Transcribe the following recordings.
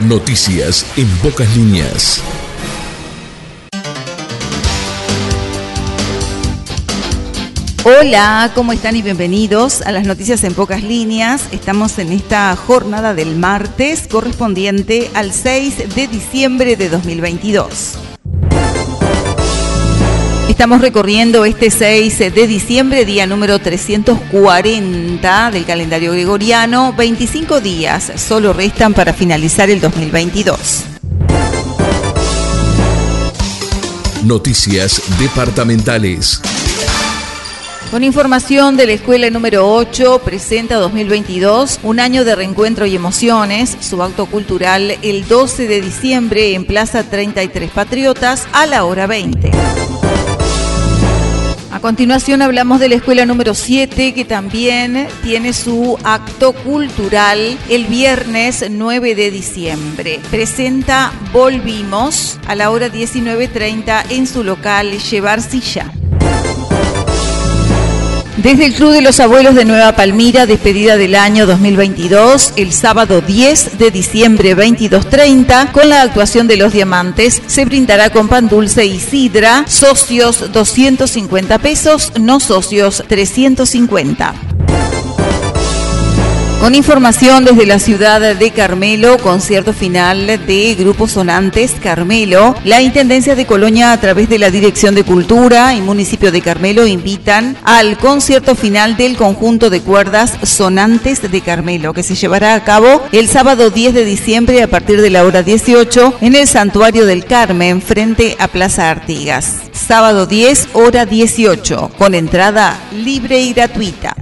Noticias en pocas líneas. Hola, ¿cómo están y bienvenidos a las noticias en pocas líneas? Estamos en esta jornada del martes correspondiente al 6 de diciembre de 2022. Estamos recorriendo este 6 de diciembre, día número 340 del calendario gregoriano. 25 días solo restan para finalizar el 2022. Noticias departamentales. Con información de la escuela número 8, presenta 2022 un año de reencuentro y emociones, su acto cultural el 12 de diciembre en Plaza 33 Patriotas a la hora 20. Continuación hablamos de la escuela número 7 que también tiene su acto cultural el viernes 9 de diciembre. Presenta Volvimos a la hora 19.30 en su local Llevar Silla. Desde el Club de los Abuelos de Nueva Palmira, despedida del año 2022, el sábado 10 de diciembre 22.30, con la actuación de Los Diamantes, se brindará con pan dulce y sidra, socios 250 pesos, no socios 350. Con información desde la ciudad de Carmelo, concierto final de Grupo Sonantes Carmelo, la Intendencia de Colonia a través de la Dirección de Cultura y Municipio de Carmelo invitan al concierto final del conjunto de cuerdas Sonantes de Carmelo, que se llevará a cabo el sábado 10 de diciembre a partir de la hora 18 en el Santuario del Carmen frente a Plaza Artigas. Sábado 10, hora 18, con entrada libre y gratuita.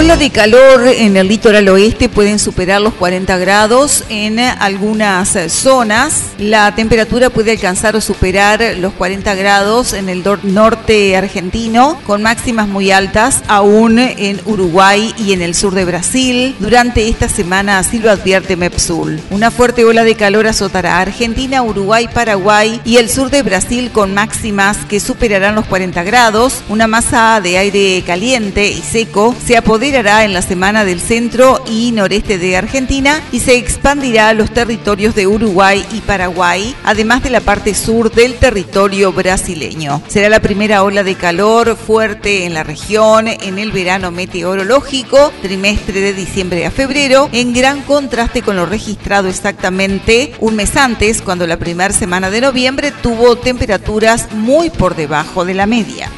Ola de calor en el litoral oeste pueden superar los 40 grados en algunas zonas. La temperatura puede alcanzar o superar los 40 grados en el norte argentino, con máximas muy altas aún en Uruguay y en el sur de Brasil. Durante esta semana así lo advierte Mepsul. Una fuerte ola de calor azotará a Argentina, Uruguay, Paraguay y el sur de Brasil con máximas que superarán los 40 grados. Una masa de aire caliente y seco se apodera en la semana del centro y noreste de Argentina y se expandirá a los territorios de Uruguay y Paraguay, además de la parte sur del territorio brasileño. Será la primera ola de calor fuerte en la región en el verano meteorológico, trimestre de diciembre a febrero, en gran contraste con lo registrado exactamente un mes antes, cuando la primera semana de noviembre tuvo temperaturas muy por debajo de la media.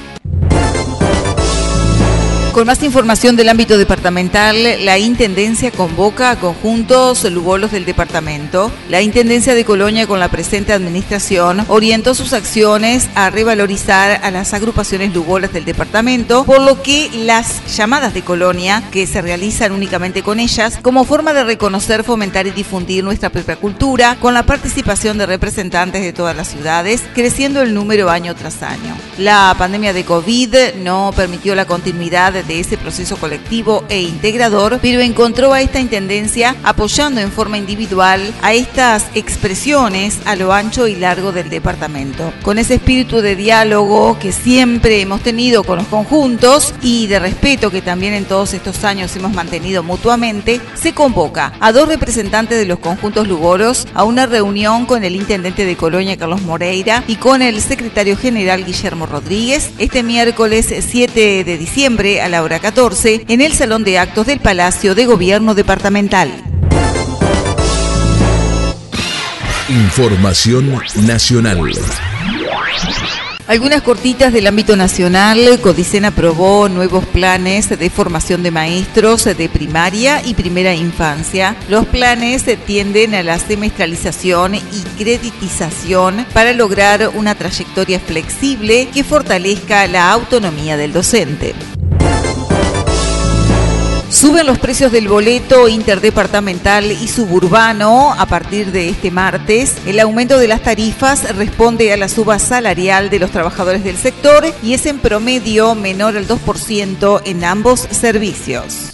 Con más información del ámbito departamental, la Intendencia convoca a conjuntos lugolos del departamento. La Intendencia de Colonia, con la presente administración, orientó sus acciones a revalorizar a las agrupaciones lugolas del departamento, por lo que las llamadas de Colonia, que se realizan únicamente con ellas, como forma de reconocer, fomentar y difundir nuestra propia cultura, con la participación de representantes de todas las ciudades, creciendo el número año tras año. La pandemia de COVID no permitió la continuidad de ese proceso colectivo e integrador, pero encontró a esta intendencia apoyando en forma individual a estas expresiones a lo ancho y largo del departamento. Con ese espíritu de diálogo que siempre hemos tenido con los conjuntos y de respeto que también en todos estos años hemos mantenido mutuamente, se convoca a dos representantes de los conjuntos lugoros a una reunión con el intendente de Colonia, Carlos Moreira, y con el secretario general Guillermo Rodríguez este miércoles 7 de diciembre a la hora 14 en el Salón de Actos del Palacio de Gobierno Departamental. Información nacional. Algunas cortitas del ámbito nacional, Codicen aprobó nuevos planes de formación de maestros de primaria y primera infancia. Los planes tienden a la semestralización y creditización para lograr una trayectoria flexible que fortalezca la autonomía del docente. Suben los precios del boleto interdepartamental y suburbano a partir de este martes. El aumento de las tarifas responde a la suba salarial de los trabajadores del sector y es en promedio menor al 2% en ambos servicios.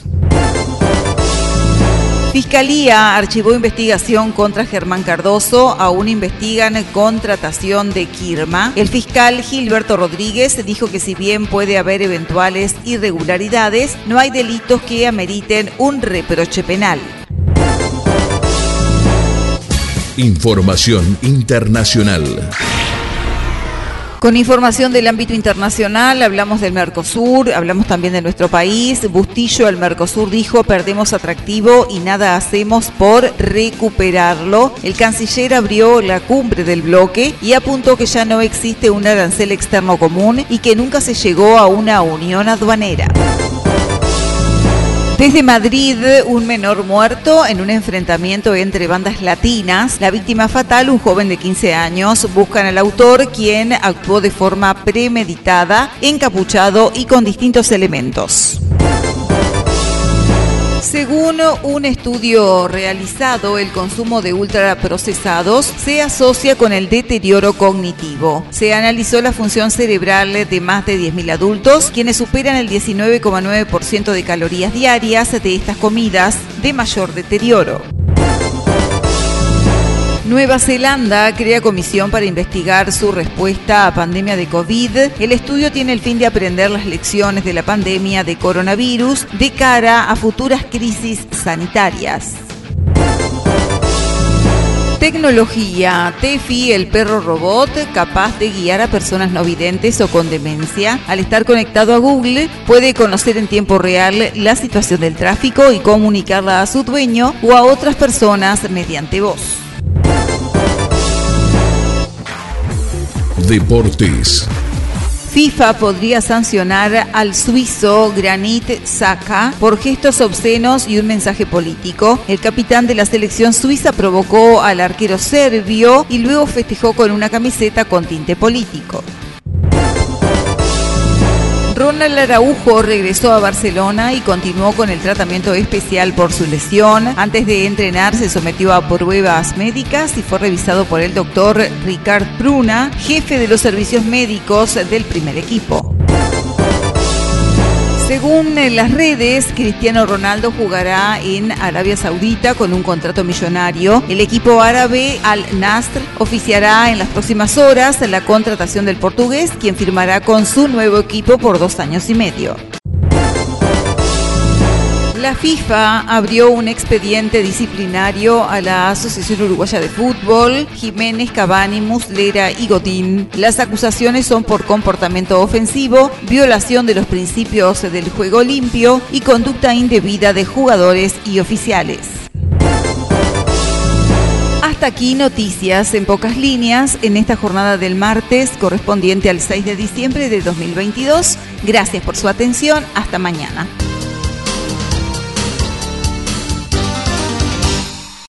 Fiscalía archivó investigación contra Germán Cardoso, aún investigan contratación de Kirma. El fiscal Gilberto Rodríguez dijo que si bien puede haber eventuales irregularidades, no hay delitos que ameriten un reproche penal. Información internacional. Con información del ámbito internacional, hablamos del Mercosur, hablamos también de nuestro país. Bustillo, el Mercosur dijo, perdemos atractivo y nada hacemos por recuperarlo. El canciller abrió la cumbre del bloque y apuntó que ya no existe un arancel externo común y que nunca se llegó a una unión aduanera. Desde Madrid, un menor muerto en un enfrentamiento entre bandas latinas. La víctima fatal, un joven de 15 años, buscan al autor, quien actuó de forma premeditada, encapuchado y con distintos elementos. Según un estudio realizado, el consumo de ultraprocesados se asocia con el deterioro cognitivo. Se analizó la función cerebral de más de 10.000 adultos, quienes superan el 19,9% de calorías diarias de estas comidas de mayor deterioro. Nueva Zelanda crea comisión para investigar su respuesta a pandemia de COVID. El estudio tiene el fin de aprender las lecciones de la pandemia de coronavirus de cara a futuras crisis sanitarias. Tecnología. Tefi, el perro robot capaz de guiar a personas no videntes o con demencia. Al estar conectado a Google, puede conocer en tiempo real la situación del tráfico y comunicarla a su dueño o a otras personas mediante voz. Deportes. FIFA podría sancionar al suizo Granit Xhaka por gestos obscenos y un mensaje político. El capitán de la selección suiza provocó al arquero serbio y luego festejó con una camiseta con tinte político. Ronald Araujo regresó a Barcelona y continuó con el tratamiento especial por su lesión. Antes de entrenar se sometió a pruebas médicas y fue revisado por el doctor Ricard Pruna, jefe de los servicios médicos del primer equipo. Según las redes, Cristiano Ronaldo jugará en Arabia Saudita con un contrato millonario. El equipo árabe Al Nasr oficiará en las próximas horas la contratación del portugués, quien firmará con su nuevo equipo por dos años y medio. La FIFA abrió un expediente disciplinario a la Asociación Uruguaya de Fútbol, Jiménez, Cavani, Muslera y Godín. Las acusaciones son por comportamiento ofensivo, violación de los principios del juego limpio y conducta indebida de jugadores y oficiales. Hasta aquí noticias en pocas líneas en esta jornada del martes correspondiente al 6 de diciembre de 2022. Gracias por su atención. Hasta mañana.